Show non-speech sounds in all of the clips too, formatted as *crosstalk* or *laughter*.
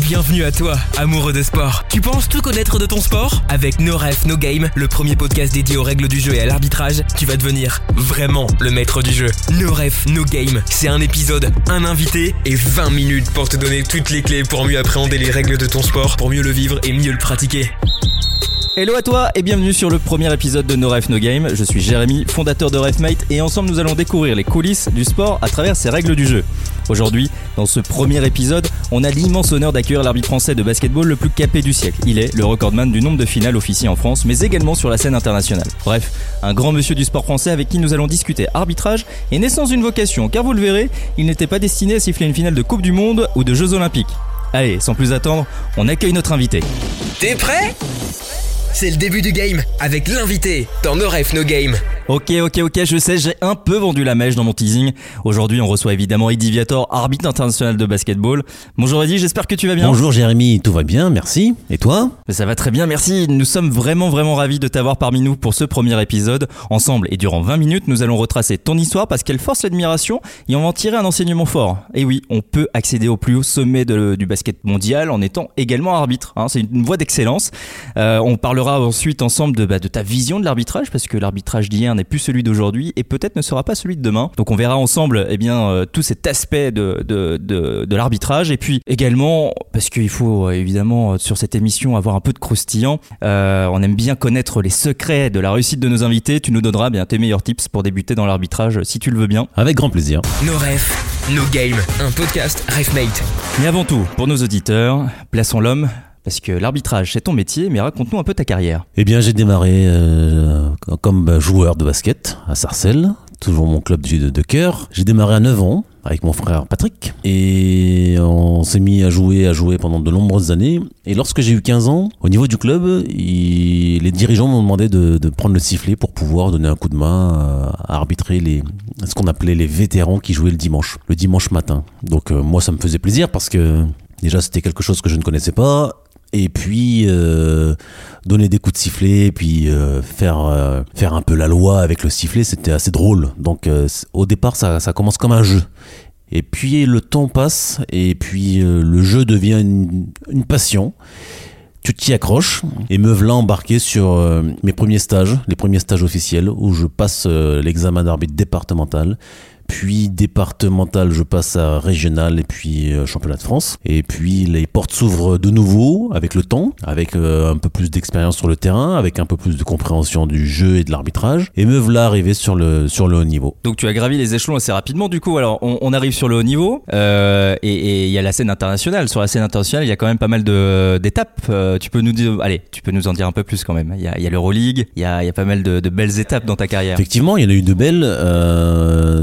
Bienvenue à toi, amoureux de sport. Tu penses tout connaître de ton sport? Avec No Ref No Game, le premier podcast dédié aux règles du jeu et à l'arbitrage, tu vas devenir vraiment le maître du jeu. No Ref No Game, c'est un épisode, un invité et 20 minutes pour te donner toutes les clés pour mieux appréhender les règles de ton sport, pour mieux le vivre et mieux le pratiquer. Hello à toi et bienvenue sur le premier épisode de No Ref No Game. Je suis Jérémy, fondateur de Refmate et ensemble nous allons découvrir les coulisses du sport à travers ses règles du jeu. Aujourd'hui, dans ce premier épisode, on a l'immense honneur d'accueillir l'arbitre français de basketball le plus capé du siècle. Il est le recordman du nombre de finales officiées en France, mais également sur la scène internationale. Bref, un grand monsieur du sport français avec qui nous allons discuter arbitrage et naissance d'une vocation, car vous le verrez, il n'était pas destiné à siffler une finale de Coupe du Monde ou de Jeux Olympiques. Allez, sans plus attendre, on accueille notre invité. T'es prêt? C'est le début du game avec l'invité dans No Ref No Game. Ok, ok, ok, je sais, j'ai un peu vendu la mèche dans mon teasing. Aujourd'hui, on reçoit évidemment Eddie Viator, arbitre international de basketball. Bonjour Eddie, j'espère que tu vas bien. Bonjour Jérémy, tout va bien, merci. Et toi? Ça va très bien, merci. Nous sommes vraiment, vraiment ravis de t'avoir parmi nous pour ce premier épisode. Ensemble et durant 20 minutes, nous allons retracer ton histoire parce qu'elle force l'admiration et on va en tirer un enseignement fort. Et oui, on peut accéder au plus haut sommet de- du basket mondial en étant également arbitre. hein. C'est une voie d'excellence. Euh, on parlera ensuite ensemble de, bah, de ta vision de l'arbitrage parce que l'arbitrage d'hier n'est plus celui d'aujourd'hui et peut-être ne sera pas celui de demain. Donc on verra ensemble eh bien, euh, tout cet aspect de, de, de, de l'arbitrage et puis également parce qu'il faut euh, évidemment euh, sur cette émission avoir un peu de croustillant. Euh, on aime bien connaître les secrets de la réussite de nos invités. Tu nous donneras bien tes meilleurs tips pour débuter dans l'arbitrage si tu le veux bien. Avec grand plaisir. No Ref No Game, un podcast Refmate. Mais avant tout, pour nos auditeurs, plaçons l'homme. Parce que l'arbitrage, c'est ton métier, mais raconte-nous un peu ta carrière. Eh bien, j'ai démarré euh, comme joueur de basket à Sarcelles, toujours mon club de, cœur. J'ai démarré à 9 ans avec mon frère Patrick et on s'est mis à jouer, à jouer pendant de nombreuses années. Et lorsque j'ai eu 15 ans, au niveau du club, les dirigeants m'ont demandé de, de prendre le sifflet pour pouvoir donner un coup de main euh, à arbitrer les, ce qu'on appelait les vétérans qui jouaient le dimanche, le dimanche matin. Donc euh, moi, ça me faisait plaisir parce que déjà c'était quelque chose que je ne connaissais pas. Et puis euh, donner des coups de sifflet, et puis euh, faire euh, faire un peu la loi avec le sifflet, c'était assez drôle. Donc au départ, ça, commence comme un jeu. Et puis le temps passe, et puis le jeu devient une, passion. Tu t'y accroches, et me voilà embarqué sur mes premiers stages, les premiers stages officiels, où je passe l'examen d'arbitre départemental. Puis départemental, je passe à régional et puis euh, championnat de France. Et puis les portes s'ouvrent de nouveau avec le temps, avec euh, un peu plus d'expérience sur le terrain, avec un peu plus de compréhension du jeu et de l'arbitrage. Et me voilà arrivé sur le, sur le haut niveau. Donc tu as gravi les échelons assez rapidement du coup. Alors on, on arrive sur le haut niveau euh, et il y a la scène internationale. Sur la scène internationale, il y a quand même pas mal d'étapes. Euh, tu peux nous dire, allez, tu peux nous en dire un peu plus quand même. Il y a, y a l'Euroleague, il y a, il y a pas mal de, de belles étapes dans ta carrière. Effectivement, il y en a eu de belles.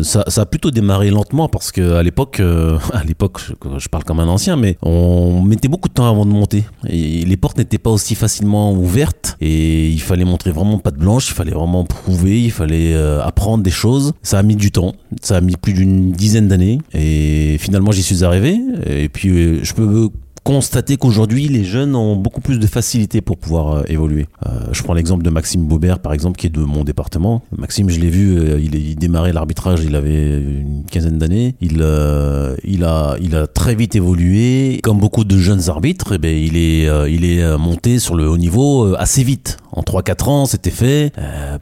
Ça, ça a plutôt démarré lentement parce que à l'époque, euh, *laughs* à l'époque, je, parle comme un ancien, mais on mettait beaucoup de temps avant de monter. Et les portes n'étaient pas aussi facilement ouvertes et il fallait montrer vraiment pas de blanche, il fallait vraiment prouver, il fallait euh, apprendre des choses. Ça a mis du temps, ça a mis plus d'une dizaine d'années et finalement j'y suis arrivé. Et puis euh, je peux constater qu'aujourd'hui les jeunes ont beaucoup plus de facilité pour pouvoir euh, évoluer. Euh, je prends l'exemple de Maxime Baubert par exemple qui est de mon département. Maxime je l'ai vu, euh, il, démarrait l'arbitrage, il avait une quinzaine d'années. Il, il, a, il a très vite évolué. Comme beaucoup de jeunes arbitres, eh ben, il est, euh, il est euh, monté sur le haut niveau euh, assez vite. En 3-4 ans c'était fait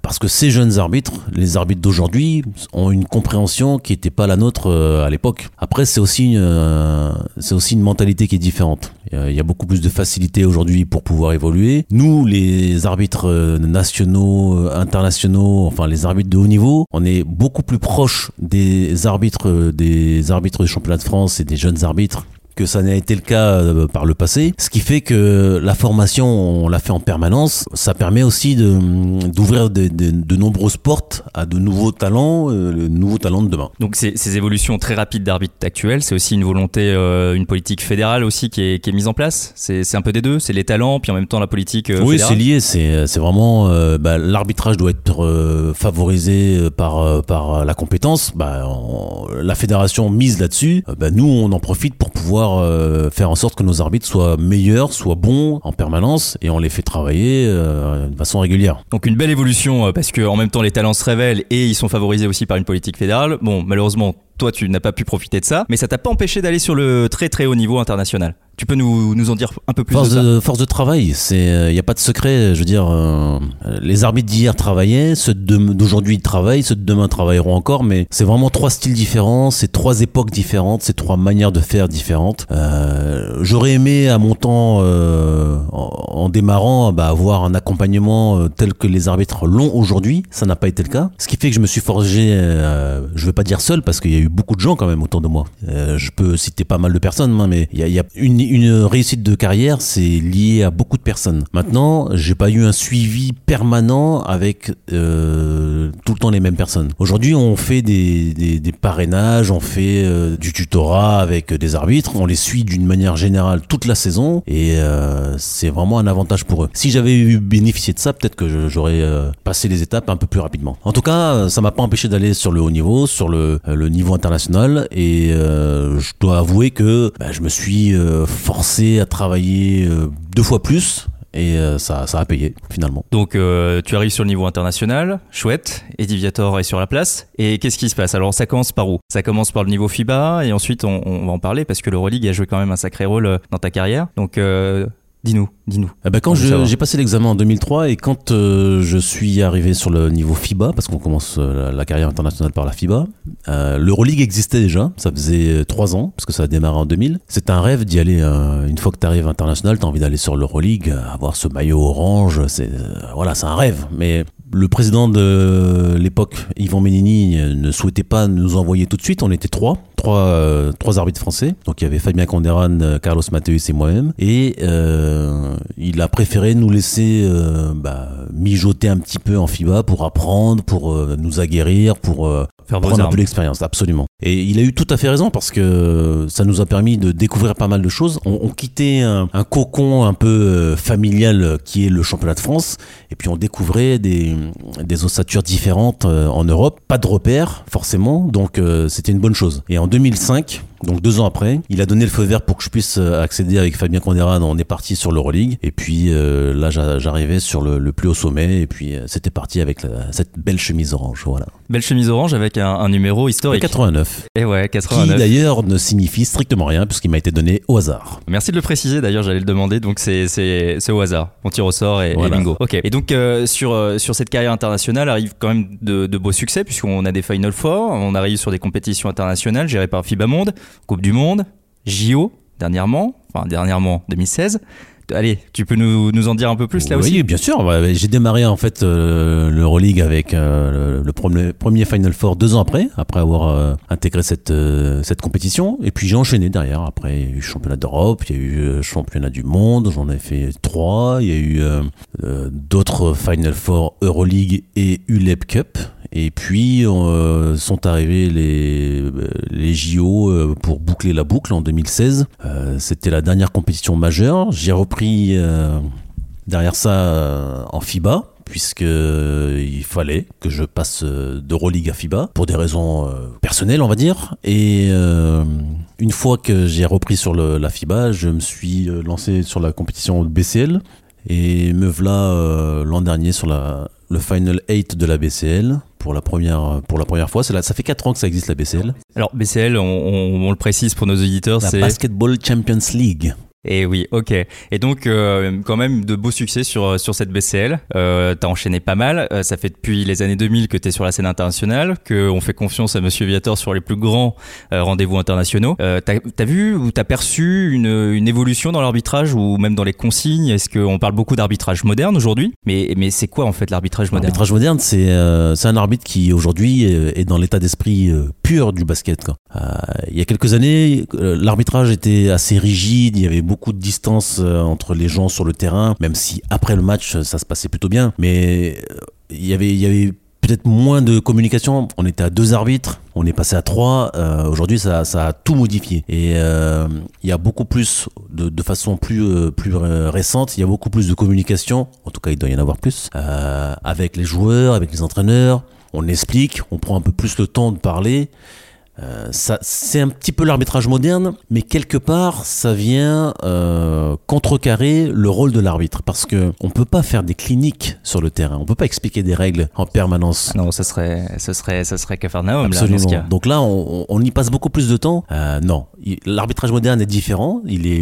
parce que ces jeunes arbitres, les arbitres d'aujourd'hui ont une compréhension qui n'était pas la nôtre à l'époque. Après c'est aussi, une, c'est aussi une mentalité qui est différente. Il y a- beaucoup plus de facilité aujourd'hui pour pouvoir évoluer. Nous, les arbitres nationaux, internationaux, enfin les arbitres de haut niveau, on est beaucoup plus proche des arbitres, des arbitres du championnat de France et des jeunes arbitres arbitre que ça n'a été le cas euh, par le passé. Ce qui fait que la formation, on l'a fait en permanence. Ça permet aussi de, d'ouvrir de, de- de nombreuses portes à de nouveaux talents, euh, de nouveaux talents de demain. Donc ces, ces évolutions très rapides d'arbitre actuel, c'est aussi une volonté, euh, une politique fédérale aussi qui est, qui est mise en place? C'est un peu des deux? C'est les talents, puis en même temps la politique. euh, Oui, c'est lié. C'est c'est vraiment euh, bah, l'arbitrage doit être favorisé par par la compétence. Bah, on- la fédération mise là-dessus. Bah, nous, on en profite pour pouvoir euh, faire en sorte que nos arbitres soient meilleurs, soient bons en permanence, et on les fait travailler euh, de façon régulière. Donc une belle évolution euh, parce que en même temps les talents se révèlent et ils sont favorisés aussi par une politique fédérale. Bon, malheureusement, toi tu n'as pas pu profiter de ça, mais ça t'a pas empêché d'aller sur le très très haut niveau international. Tu peux nous, nous en dire un peu plus Force de ça de, force de travail, il n'y a pas de secret. Je veux dire, euh, les arbitres d'hier travaillaient, ceux d'aujourd'hui travaillent, ceux de demain travailleront encore, mais c'est vraiment trois styles différents, c'est trois époques différentes, c'est trois manières de faire différentes. Euh, J'aurais aimé à mon temps, euh, en, en démarrant, bah, avoir un accompagnement euh, tel que les arbitres l'ont aujourd'hui. Ça n'a pas été le cas. Ce qui fait que je me suis forgé, euh, je veux pas dire seul, parce qu'il y a eu beaucoup de gens quand même autour de moi. Euh, je peux citer pas mal de personnes, hein, mais il y a, y a une, une réussite de carrière, c'est lié à beaucoup de personnes. Maintenant, j'ai pas eu un suivi permanent avec euh, tout le temps les mêmes personnes. Aujourd'hui, on fait des, des, des parrainages, on fait euh, du tutorat avec des arbitres, on les suit d'une manière générale toute la saison et euh, c'est vraiment un avantage pour eux. Si j'avais eu bénéficié de ça, peut-être que j'aurais euh, passé les étapes un peu plus rapidement. En tout cas, ça m'a pas empêché d'aller sur le haut niveau, sur le, le niveau international et euh, je dois avouer que bah, je me suis forcé à travailler euh, deux fois plus et euh, ça, ça a payé finalement. Donc euh, tu arrives sur le niveau international, chouette, Eddie Viator est sur la place. Et qu'est-ce qui se passe? Alors ça commence par où? Ça commence par le niveau FIBA et ensuite on, va en parler parce que l'Euroleague a joué quand même un sacré rôle dans ta carrière. Donc dis-nous, dis-nous. Eh ben, quand j'ai passé l'examen en 2003 et quand euh, je suis arrivé sur le niveau FIBA, parce qu'on commence euh, la, carrière internationale par la FIBA, euh, l'Euroleague existait déjà, ça faisait euh, trois ans, parce que ça a démarré en 2000. C'est un rêve d'y aller, une fois que tu arrives international, tu as envie d'aller sur l'Euroleague, avoir ce maillot orange, c'est voilà, c'est un rêve. Mais le président de l'époque, Yvan Menini, euh, ne souhaitait pas nous envoyer tout de suite, on était trois. Trois, euh, trois arbitres français. Donc il y avait Fabien Conderan, euh, Carlos Mateus et moi-même. Et euh, il a préféré nous laisser bah, mijoter un petit peu en FIBA pour apprendre, pour nous aguerrir, pour Faire prendre un peu l'expérience, absolument. Et il a eu tout à fait raison parce que ça nous a permis de découvrir pas mal de choses. On, on quittait un, un cocon un peu euh, familial qui est le championnat de France et puis on découvrait des, des ossatures différentes euh, en Europe. Pas de repères, forcément, donc euh, c'était une bonne chose. Et en 2005, donc deux ans après, il a donné le feu vert pour que je puisse euh, accéder avec Fabien Conderan. On est parti sur l'Euroleague. Et puis euh, là, j'a- j'arrivais sur le, le plus haut sommet. Et puis euh, c'était parti avec la- cette belle chemise orange. Voilà. Belle chemise orange avec un, un numéro historique. 89. Et ouais, Qui 89. d'ailleurs ne signifie strictement rien puisqu'il m'a été donné au hasard. Merci de le préciser, d'ailleurs j'allais le demander, donc c'est, au hasard. On tire au sort et, bingo. Ok. Et donc euh, sur, euh, sur cette carrière internationale arrive quand même de, de beaux succès puisqu'on a des Final Four, on arrive sur des compétitions internationales gérées par FIBA Monde, Coupe du Monde, JO dernièrement, enfin dernièrement 2016. Allez, tu peux nous, nous en dire un peu plus là oui, aussi? bien sûr. J'ai démarré en fait euh, l'Euroleague avec euh, le, premier, premier Final Four deux ans après, après avoir euh, intégré cette, euh, cette compétition. Et puis j'ai enchaîné derrière. Après, il y a eu championnat d'Europe, il y a eu championnat du monde, j'en ai fait trois. Il y a eu d'autres Final Four Euroleague et ULEP Cup. Et puis euh, sont arrivés les, euh, JO euh, pour boucler la boucle en 2016. Euh, C'était la dernière compétition majeure. J'ai repris derrière ça en FIBA puisque euh, il fallait que je passe d'Euroleague à FIBA pour des raisons personnelles on va dire et une fois que j'ai repris sur la FIBA je me suis lancé sur la compétition BCL et me voilà l'an dernier sur la, le Final 8 de la BCL pour la première, pour la première fois. Là, ça fait 4 ans que ça existe la BCL. Alors BCL, on, on- on le précise pour nos auditeurs, La c'est... Basketball Champions League. Et oui, ok. Et donc, euh, quand même, de beaux succès sur, sur cette BCL. Euh, t'as enchaîné pas mal. Euh, ça fait depuis les années 2000 que t'es sur la scène internationale, qu'on fait confiance à Monsieur Viator sur les plus grands euh, rendez-vous internationaux. Euh, t'as as vu ou t'as perçu une, une évolution dans l'arbitrage ou même dans les consignes? Est-ce qu'on parle beaucoup d'arbitrage moderne aujourd'hui? Mais, mais c'est quoi en fait l'arbitrage moderne? L'arbitrage moderne, c'est euh, c'est un arbitre qui aujourd'hui euh, est dans l'état d'esprit euh, pur du basket. quoi. Euh, il y a quelques années, euh, l'arbitrage était assez rigide, il y avait de distance euh, entre les gens sur le terrain, même si après le match, ça se passait plutôt bien. Mais euh, il y avait, il y avait peut-être moins de communication. On était à deux arbitres, on est passé à trois. Euh, Aujourd'hui, ça, a tout modifié. Et euh, il y a beaucoup plus, de, façon plus, euh, plus euh, récente, il y a beaucoup plus de communication. En tout cas, il doit y en avoir plus. euh, avec les joueurs, avec les entraîneurs. On explique, on prend un peu plus le temps de parler. Euh, ça, c'est un petit peu l'arbitrage moderne, mais quelque part, ça vient euh, contrecarrer le rôle de l'arbitre, parce que on peut pas faire des cliniques sur le terrain, on peut pas expliquer des règles en permanence. Ah non, ça serait, ça serait, ça serait Cafarnaum. Là, Absolument. dans ce cas. Donc là, on, on y passe beaucoup plus de temps. Euh, non, l'arbitrage moderne est différent. Il est,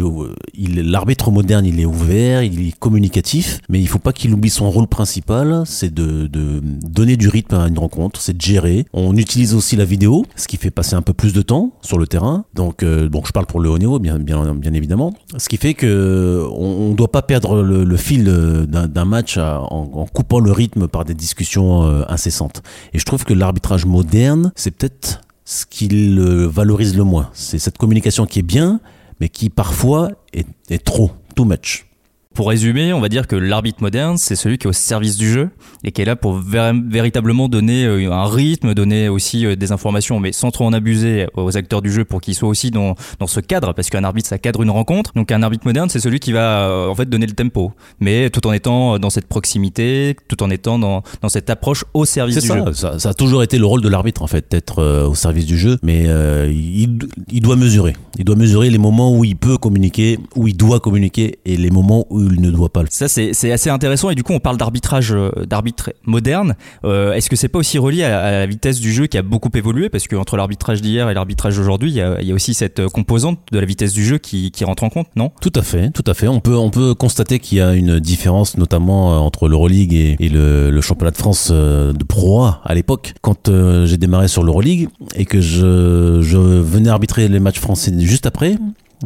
il, l'arbitre moderne, il est ouvert, il est communicatif, mais il faut pas qu'il oublie son rôle principal, c'est de, de donner du rythme à une rencontre, c'est de gérer. On utilise aussi la vidéo, ce qui fait passer un peu plus de temps sur le terrain. Donc, euh, je parle pour le haut niveau, bien, bien, évidemment. Ce qui fait que on, on doit pas perdre le, fil d'un, match en, coupant le rythme par des discussions euh, incessantes. Et je trouve que l'arbitrage moderne, c'est peut-être ce qui le valorise le moins. C'est cette communication qui est bien, mais qui parfois est, est trop, too much. Pour résumer, on va dire que l'arbitre moderne, c'est celui qui est au service du jeu et qui est là pour véritablement donner euh, un rythme, donner aussi euh, des informations, mais sans trop en abuser aux acteurs du jeu pour qu'ils soient aussi dans, dans ce cadre, parce qu'un arbitre, ça cadre une rencontre. Donc un arbitre moderne, c'est celui qui va euh, en fait donner le tempo, mais tout en étant dans cette proximité, tout en étant dans, dans cette approche au service du ça, jeu. ça, ça a toujours été le rôle de l'arbitre en fait, d'être euh, au service du jeu, mais euh, il, il doit mesurer. Il doit mesurer les moments où il peut communiquer, où il doit communiquer, et les moments où il ne doit pas le faire. Ça, c'est assez intéressant. Et du coup, on parle d'arbitrage, euh, d'arbitre moderne. Euh, Est-ce que c'est pas aussi relié à, à la vitesse du jeu qui a beaucoup évolué? Parce qu'entre l'arbitrage d'hier et l'arbitrage d'aujourd'hui, il y, a, il y a aussi cette euh, composante de la vitesse du jeu qui, qui rentre en compte, non? Tout à fait, tout à fait. On peut, on peut constater qu'il y a une différence, notamment entre l'Euroleague et, et le, le championnat de France de Pro A à l'époque. Quand euh, j'ai démarré sur l'Euroleague et que je, je venais arbitrer les matchs français juste après,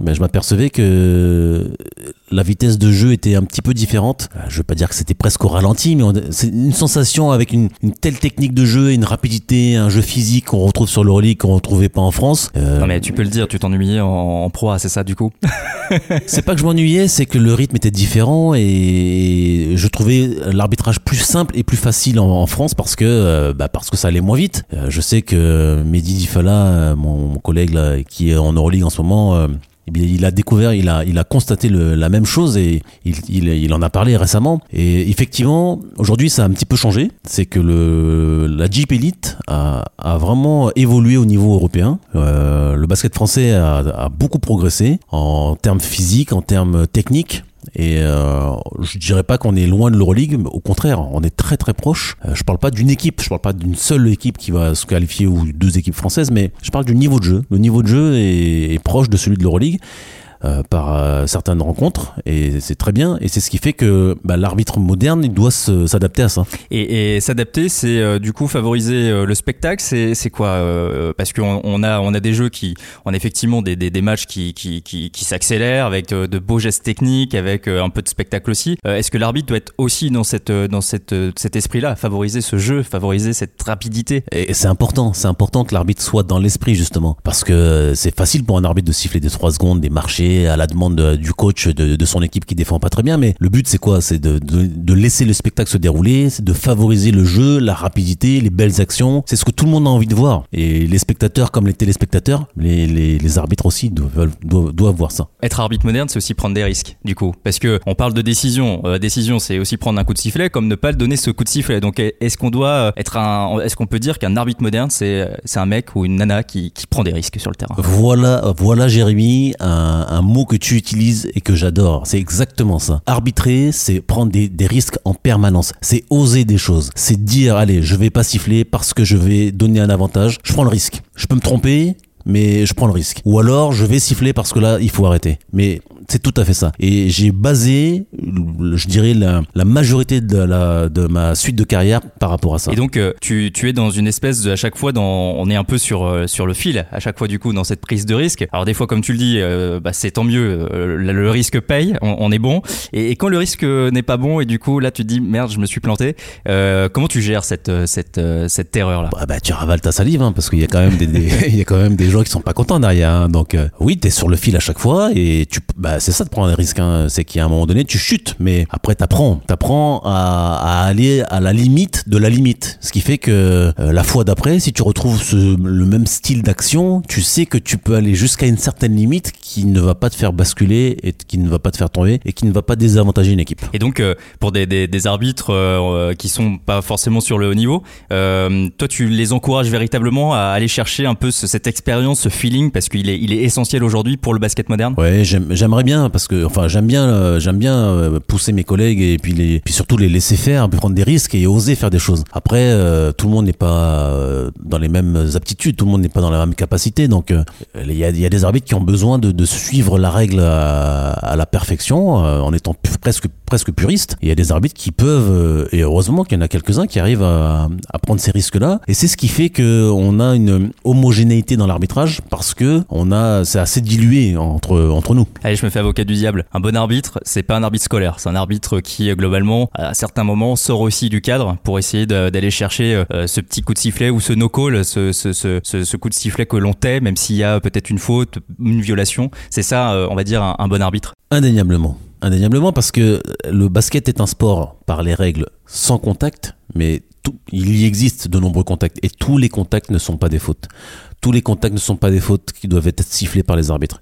ben, je m'apercevais que la vitesse de jeu était un petit peu différente. Euh, Je veux pas dire que c'était presque au ralenti, mais c'est une sensation avec une, une telle technique de jeu, et une rapidité, un jeu physique qu'on retrouve sur l'Euroleague qu'on retrouvait pas en France. Euh, Non, mais tu peux le dire, tu t'ennuyais en, en pro A, c'est ça du coup *laughs* c'est pas que je m'ennuyais, c'est que le rythme était différent et je trouvais l'arbitrage plus simple et plus facile en, en France parce que euh, bah, parce que ça allait moins vite. Euh, je sais que Mehdi Difala, mon, mon collègue là, qui est en Euroleague en ce moment, eh il a découvert, il a, il a constaté le- la même chose et il, en a parlé récemment. Et effectivement, aujourd'hui, ça a un petit peu changé. C'est que le, la Jeep Elite a, vraiment évolué au niveau européen. Euh, le basket français a, beaucoup progressé en termes physiques, en termes techniques. Et euh, je dirais pas qu'on est loin de l'Euroleague, au contraire, on est très très proche. Euh, je parle pas d'une équipe, je parle pas d'une seule équipe qui va se qualifier ou deux équipes françaises, mais je parle du niveau de jeu. Le niveau de jeu est, est proche de celui de l'Euroleague. Euh, par euh, certaines rencontres et c'est très bien et c'est ce qui fait que bah, l'arbitre moderne il doit s'adapter à ça Et, et s'adapter, c'est euh, du coup favoriser euh, le spectacle. C'est c'est quoi euh, Parce qu'on on a on a des jeux qui, on a effectivement des, des, des matchs qui qui, qui, qui s'accélèrent avec de beaux gestes techniques, avec un peu de spectacle aussi. Euh, Est-ce que l'arbitre doit être aussi dans cette dans cette cet esprit-là, favoriser ce jeu, favoriser cette rapidité? Et c'est important, c'est important que l'arbitre soit dans l'esprit justement, parce que c'est facile pour un arbitre de siffler des 3 secondes, des marchés à la demande de- du coach de, de son équipe qui défend pas très bien, mais le but c'est quoi? C'est de, de, de laisser le spectacle se dérouler, c'est de favoriser le jeu, la rapidité, les belles actions, c'est ce que tout le monde a envie de voir. Et les spectateurs comme les téléspectateurs, les, les, les arbitres aussi doivent, doivent, doivent voir ça. Être arbitre moderne, c'est aussi prendre des risques, du coup. Parce que on parle de décision. Euh, décision, c'est aussi prendre un coup de sifflet, comme ne pas le donner ce coup de sifflet. Donc, est-ce qu'on doit euh, être un, est-ce qu'on peut dire qu'un arbitre moderne, c'est, c'est un mec ou une nana qui, qui prend des risques sur le terrain? Voilà, voilà Jérémy, un, un mot que tu utilises et que j'adore. C'est exactement ça. Arbitrer, c'est prendre des, des risques en permanence. C'est oser des choses. C'est dire, allez, je vais pas siffler parce que je vais donner un avantage. Je prends le risque. Je peux me tromper, mais je prends le risque. Ou alors, je vais siffler parce que là, il faut arrêter. Mais c'est tout à fait ça. Et j'ai basé, je dirais, la, la majorité de, la, de ma suite de carrière par rapport à ça. Et donc, euh, tu, tu es dans une espèce de, à chaque fois, dans, on est un peu sur, euh, sur le fil, à chaque fois, du coup, dans cette prise de risque. Alors, des fois, comme tu le dis, euh, bah, c'est tant mieux, euh, le, risque paye, on, on est bon. Et, et quand le risque n'est pas bon, et du coup, là, tu te dis, merde, je me suis planté, euh, comment tu gères cette, cette, cette terreur-là Bah, bah, tu ravales ta salive hein, parce qu'il y a quand même des, des- *laughs* il y a quand même des gens qui sont pas contents derrière hein. donc euh, oui t'es sur le fil à chaque fois et tu bah c'est ça de prendre un risque. Hein. C'est qu'à un moment donné, tu chutes, mais après, t'apprends. T'apprends à, à aller à la limite de la limite. Ce qui fait que euh, la fois d'après, si tu retrouves ce, le même style d'action, tu sais que tu peux aller jusqu'à une certaine limite qui ne va pas te faire basculer et qui ne va pas te faire tomber et qui ne va pas désavantager une équipe. Et donc, euh, pour des, des, des arbitres euh, qui sont pas forcément sur le haut niveau, euh, toi, tu les encourages véritablement à aller chercher un peu ce- cette expérience, ce feeling, parce qu'il est, essentiel aujourd'hui pour le basket moderne? J'aime- j'aimerais bien parce que enfin j'aime bien euh, bien euh, pousser mes collègues et puis les puis surtout les laisser faire, prendre des risques et oser faire des choses. Après euh, tout le monde n'est pas dans les mêmes aptitudes, tout le monde n'est pas dans la même capacité donc il y a, des arbitres qui ont besoin de, suivre la règle à, la perfection en étant presque presque puristes. Et Il y a des arbitres qui peuvent et heureusement qu'il y en a quelques-uns qui arrivent à, prendre ces risques-là et c'est ce qui fait que on a une homogénéité dans l'arbitrage parce que on a c'est assez dilué entre entre nous. Allez, je me fais avocat du diable. Un bon arbitre, c'est pas un arbitre scolaire. C'est un arbitre qui, euh, globalement, à certains moments, sort aussi du cadre pour essayer d'aller chercher euh, ce petit coup de sifflet ou ce no-call, ce, ce, ce, coup de sifflet que l'on tait, même s'il y a peut-être une faute, une violation. C'est ça, euh, on va dire, un, un bon arbitre. Indéniablement. Indéniablement parce que le basket est un sport par les règles sans contact, mais il y existe de nombreux contacts et tous les contacts ne sont pas des fautes. Tous les contacts ne sont pas des fautes qui doivent être sifflés par les arbitres.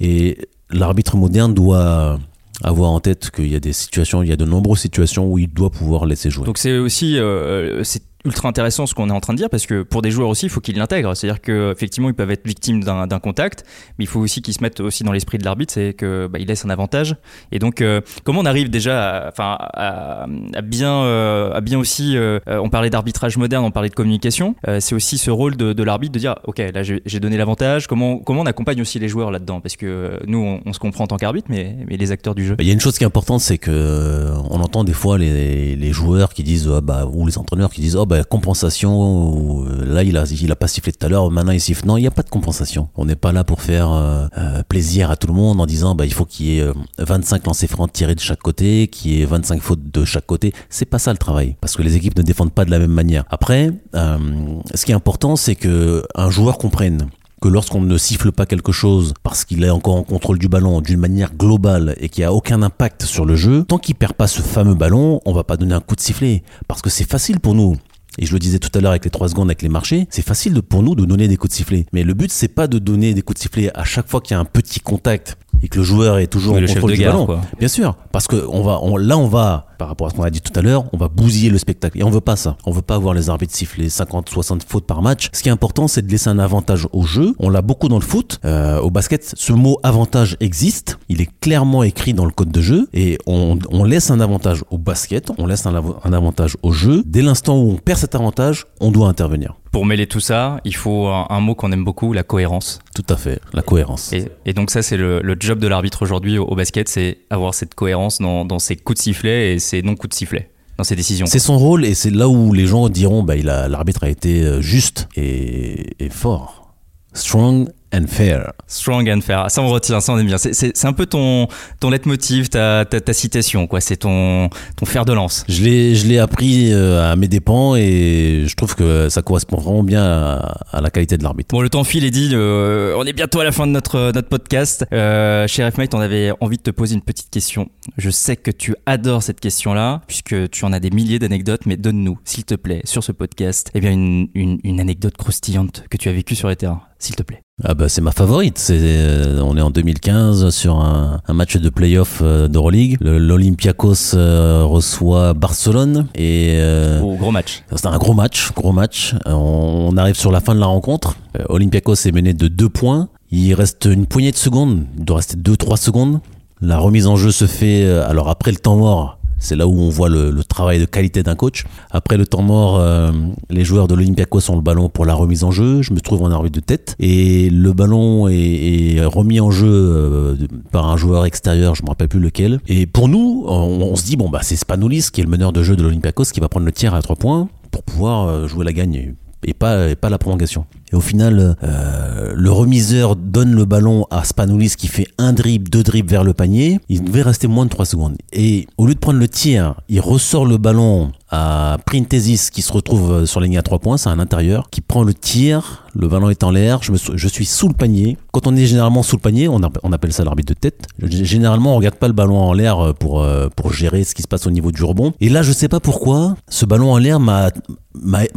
Et l'arbitre moderne doit avoir en tête qu'il y a des situations, il y a de nombreuses situations où il doit pouvoir laisser jouer. Donc c'est aussi euh, c'est ultra intéressant ce qu'on est en train de dire parce que pour des joueurs aussi il faut qu'ils l'intègrent. C'est à dire que effectivement ils peuvent être victimes d'un contact mais il faut aussi qu'ils se mettent aussi dans l'esprit de l'arbitre c'est que bah, laisse un avantage. Et donc euh, comment on arrive déjà à, à, à bien euh, à bien aussi euh, on parlait d'arbitrage moderne on parlait de communication euh, c'est aussi ce rôle de, de l'arbitre de dire ok là j'ai donné l'avantage. Comment comment on accompagne aussi les joueurs là-dedans? Parce que euh, nous on, se comprend en tant qu'arbitre mais mais les acteurs du jeu. Il y a une chose qui est importante, c'est que euh, on entend des fois les, les joueurs qui disent, ah bah, ou les entraîneurs qui disent, oh compensation, ou, euh, là il a, il a pas sifflé tout à l'heure, maintenant il siffle. Non, il n'y a pas de compensation. On n'est pas là pour faire euh, euh, plaisir à tout le monde en disant, bah, il faut qu'il y ait euh, 25 lancers francs tirés de chaque côté, qu'il y ait 25 fautes de chaque côté. C'est pas ça le travail, parce que les équipes ne défendent pas de la même manière. Après, ce qui est important, c'est que un joueur comprenne que lorsqu'on ne siffle pas quelque chose parce qu'il est encore en contrôle du ballon d'une manière globale et qu'il n'y a aucun impact sur le jeu, tant qu'il perd pas ce fameux ballon, on va pas donner un coup de sifflet. Parce que c'est facile pour nous. Et je le disais tout à l'heure avec les 3 secondes avec les marchés, c'est facile pour nous de donner des coups de sifflet. Mais le but, c'est pas de donner des coups de sifflet à chaque fois qu'il y a un petit contact et que le joueur est toujours Oui, en le chef contrôle de du gare, ballon. quoi. Bien sûr, parce que on va, on- là on va, par rapport à ce qu'on a dit tout à l'heure, on va bousiller le spectacle. Et on veut pas ça. On veut pas avoir les arbitres siffler 50, 60 fautes par match. Ce qui est important, c'est de laisser un avantage au jeu. On l'a beaucoup dans le foot. Euh, au basket, ce mot avantage existe. Il est clairement écrit dans le code de jeu. Et on, on laisse un avantage au basket, on laisse un avantage au jeu. Dès l'instant où on perd cet avantage, on doit intervenir. Pour mêler tout ça il faut un, un mot qu'on aime beaucoup la cohérence Tout à fait, la cohérence. Et, et donc ça, c'est le, le job de l'arbitre aujourd'hui au, au basket, c'est avoir cette cohérence dans, dans ses coups de sifflet et ses non-coups de sifflet, dans ses décisions. C'est son rôle et c'est là où les gens diront bah, il a- l'arbitre a été euh, juste et, et fort. Strong and fair. Strong and fair. Ça, on retient, ça, on aime bien. C'est- un peu ton, ton leitmotiv, ta, ta, ta citation, quoi. C'est ton, ton fer de lance. Je l'ai, je l'ai appris euh, à mes dépens et je trouve que ça correspond vraiment bien à, à la qualité de l'arbitre. Bon, le temps file, Eddie. euh, on est bientôt à la fin de notre, notre podcast. Euh, chez RFMate, on avait envie de te poser une petite question. Je sais que tu adores cette question-là, puisque tu en as des milliers d'anecdotes, mais donne-nous, s'il te plaît, sur ce podcast, eh bien, une, une, une anecdote croustillante que tu as vécue sur les terrains, s'il te plaît. Ah bah c'est ma favorite. C'est, euh, on est en 2015 sur un, un match de playoff euh, d'Euroleague. Le- L'Olympiakos euh, reçoit Barcelone et euh, Au gros match. C'était un gros match, gros match. Euh, On arrive sur la fin de la rencontre. Euh, Olympiakos est mené de deux points. Il reste une poignée de secondes. Il doit rester 2-3 secondes. La remise en jeu se fait. euh, Alors après le temps mort, c'est là où on voit le, travail de qualité d'un coach. Après le temps mort, euh, les joueurs de l'Olympiakos ont le ballon pour la remise en jeu. Je me trouve en arbitre de tête et le ballon est, remis en jeu euh, par un joueur extérieur. Je me rappelle plus lequel. Et pour nous, on, se dit bon bah c'est Spanoulis qui est le meneur de jeu de l'Olympiakos qui va prendre le tir à trois points pour pouvoir euh, jouer la gagne et pas la prolongation. Et au final, euh, le remiseur donne le ballon à Spanoulis qui fait un dribble, deux dribbles vers le panier. Il devait rester moins de 3 secondes. Et au lieu de prendre le tir, il ressort le ballon à Printesis qui se retrouve sur la ligne à 3 points, c'est un intérieur, qui prend le tir, le ballon est en l'air, je, suis- sous le panier. Quand on est généralement sous le panier, on, app- on appelle ça l'arbitre de tête. Généralement, on regarde pas le ballon en l'air pour, euh, pour gérer ce qui se passe au niveau du rebond. Et là, je sais pas pourquoi, ce ballon en l'air m'a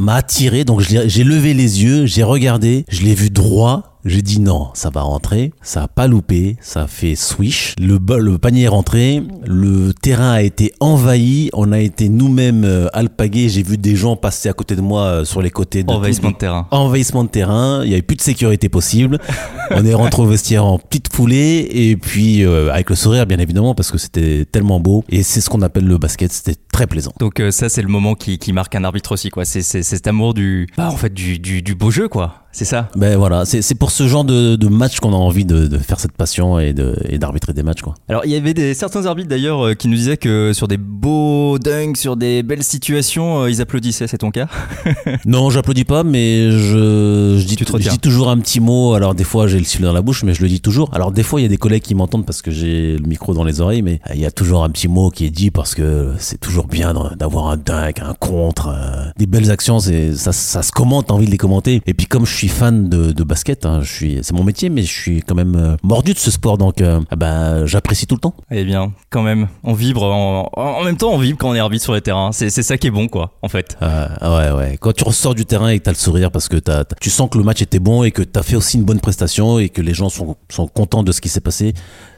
attiré, donc j'ai levé les yeux, j'ai regardé, je l'ai vu droit. J'ai dit non, ça va rentrer, ça a pas loupé, ça a fait swish, le, le panier est rentré, le terrain a été envahi, on a été nous-mêmes euh, alpagués, j'ai vu des gens passer à côté de moi euh, sur les côtés de Envahissement de terrain. envahissement de terrain, il n'y avait plus de sécurité possible. *laughs* On est rentré au vestiaire en petite foulée et puis euh, avec le sourire bien évidemment parce que c'était tellement beau et c'est ce qu'on appelle le basket, c'était très plaisant. Donc euh, ça c'est le moment qui, qui marque un arbitre aussi quoi. C'est cet amour du bah en fait du, du, du beau jeu quoi. C'est ça. Ben voilà, c'est pour ce genre de, de match qu'on a envie de, de faire cette passion et de- et d'arbitrer des matchs quoi. Alors il y avait des, certains arbitres d'ailleurs euh, qui nous disaient que sur des beaux dunks, sur des belles situations, euh, ils applaudissaient. C'est ton cas *laughs* Non, j'applaudis pas, mais je, je, dis, Tu te je retiens. dis toujours un petit mot. Alors, des fois, j'ai le sifflet dans la bouche, mais je le dis toujours. Alors, des fois, il y a des collègues qui m'entendent parce que j'ai le micro dans les oreilles, mais euh, il y a toujours un petit mot qui est dit parce que c'est toujours bien d'avoir un dunk, un contre, euh, des belles actions. Ça, ça se commente, t'as envie de les commenter. Et puis, comme je suis fan de, de basket, hein, je suis, c'est mon métier, mais je suis quand même euh, mordu de ce sport, donc euh, ah ben, j'apprécie tout le temps. Eh bien, quand même, on vibre en, en en même temps on vibre quand on est arbitre sur les terrains. C'est ça qui est bon quoi en fait. Euh, ouais, ouais. Quand tu ressors du terrain et que t'as le sourire parce que t'as- tu sens que le match était bon et que t'as fait aussi une bonne prestation et que les gens sont, sont contents de ce qui s'est passé,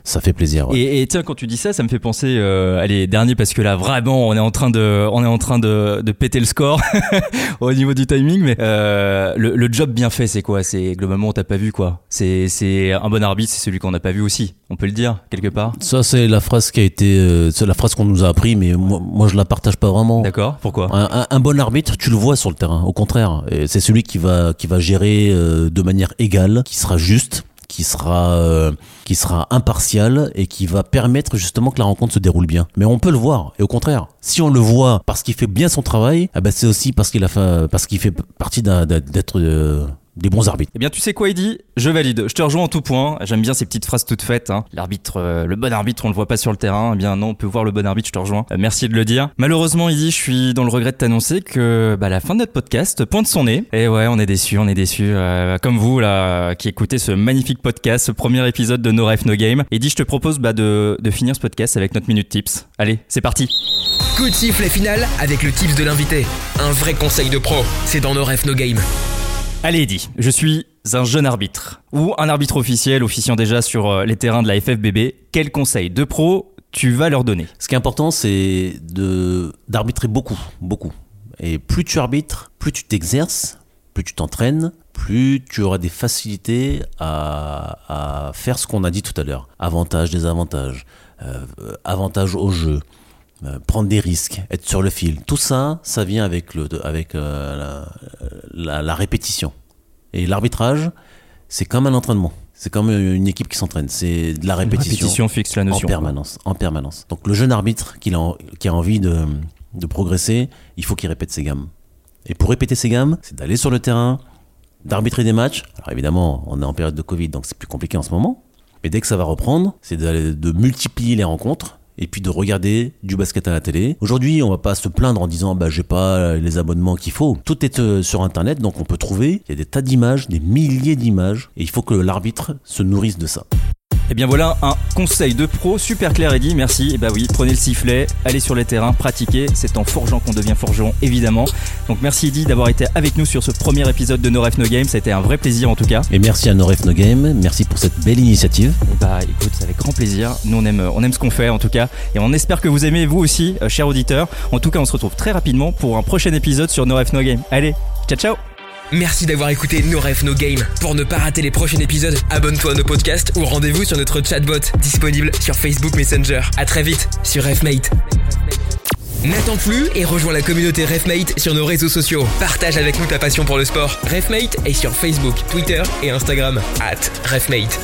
ça fait plaisir. ouais. Et, et tiens, quand tu dis ça, ça me fait penser, euh, allez, dernier, parce que là, vraiment, on est en train de, on est en train de, de péter le score *laughs* au niveau du timing, mais euh, le, le job bien fait, c'est quoi? C'est globalement, on t'a pas vu, quoi. C'est, c'est un bon arbitre, c'est celui qu'on n'a pas vu aussi. On peut le dire quelque part. Ça, c'est la phrase qui a été, euh, c'est la phrase qu'on nous a appris, mais moi, moi, je la partage pas vraiment. D'accord Pourquoi? Un, un- un bon arbitre, tu le vois sur le terrain. Au contraire, c'est celui qui va qui va gérer euh, de manière égale, qui sera juste, qui sera euh, qui sera impartial et qui va permettre justement que la rencontre se déroule bien. Mais on peut le voir. Et au contraire, si on le voit parce qu'il fait bien son travail, ah ben c'est aussi parce qu'il a fait parce qu'il fait partie d'être euh, des bons arbitres. Eh bien, tu sais quoi, Eddy? Je valide. Je te rejoins en tout point. J'aime bien ces petites phrases toutes faites. hein. L'arbitre, euh, le bon arbitre, on le voit pas sur le terrain. Eh bien, non, on peut voir le bon arbitre. Je te rejoins. Euh, merci de le dire. Malheureusement, Eddy, je suis dans le regret de t'annoncer que bah, la fin de notre podcast pointe son nez. Et ouais, on est déçus, on est déçus. Euh, comme vous là, qui écoutez ce magnifique podcast, ce premier épisode de No Ref No Game. Eddy, je te propose bah, de, de finir ce podcast avec notre minute tips. Allez, c'est parti. Coup de sifflet final avec le tips de l'invité. Un vrai conseil de pro, c'est dans nos rêves, no game. Allez Eddy, je suis un jeune arbitre ou un arbitre officiel officiant déjà sur euh, les terrains de la FFBB. Quel conseil de pro tu vas leur donner? Ce qui est important, c'est d'arbitrer beaucoup, beaucoup. Et plus tu arbitres, plus tu t'exerces, plus tu t'entraînes, plus tu auras des facilités à, à faire ce qu'on a dit tout à l'heure. Avantages, désavantages, euh, avantages au jeu, euh, prendre des risques, être sur le fil. Tout ça, ça vient avec, le, avec euh, la, la- la répétition. Et l'arbitrage, c'est comme un entraînement. C'est comme une équipe qui s'entraîne. C'est de la répétition. Répétition fixe la En notion. permanence, en permanence. Donc le jeune arbitre qui a, qui a envie de, de progresser, il faut qu'il répète ses gammes. Et pour répéter ses gammes, c'est d'aller sur le terrain, d'arbitrer des matchs. Alors évidemment, on est en période de Covid, donc c'est plus compliqué en ce moment. Mais dès que ça va reprendre, c'est de multiplier les rencontres et puis de regarder du basket à la télé. Aujourd'hui, on va pas se plaindre en disant bah j'ai pas les abonnements qu'il faut. Tout est euh, sur internet, donc on peut trouver. Il y a des tas d'images, des milliers d'images, et il faut que l'arbitre se nourrisse de ça. Et bien voilà un conseil de pro super clair Eddy, merci. Et bah oui, prenez le sifflet, allez sur les terrains, pratiquez. C'est en forgeant qu'on devient forgeron évidemment. Donc merci Eddy d'avoir été avec nous sur ce premier épisode de No Ref No Game. Ça a été un vrai plaisir en tout cas. Et merci à No Ref No Game, merci pour cette belle initiative. Et bah écoute, c'est avec grand plaisir. Nous on aime, on aime ce qu'on fait en tout cas. Et on espère que vous aimez vous aussi, euh, chers auditeurs. En tout cas, on se retrouve très rapidement pour un prochain épisode sur No Ref No Game. Allez, ciao ciao Merci d'avoir écouté No Ref No Game. Pour ne pas rater les prochains épisodes, abonne-toi à nos podcasts ou rendez-vous sur notre chatbot disponible sur Facebook Messenger. À très vite sur Refmate. N'attends plus et rejoins la communauté Refmate sur nos réseaux sociaux. Partage avec nous ta passion pour le sport. Refmate est sur Facebook, Twitter et Instagram. At Refmate.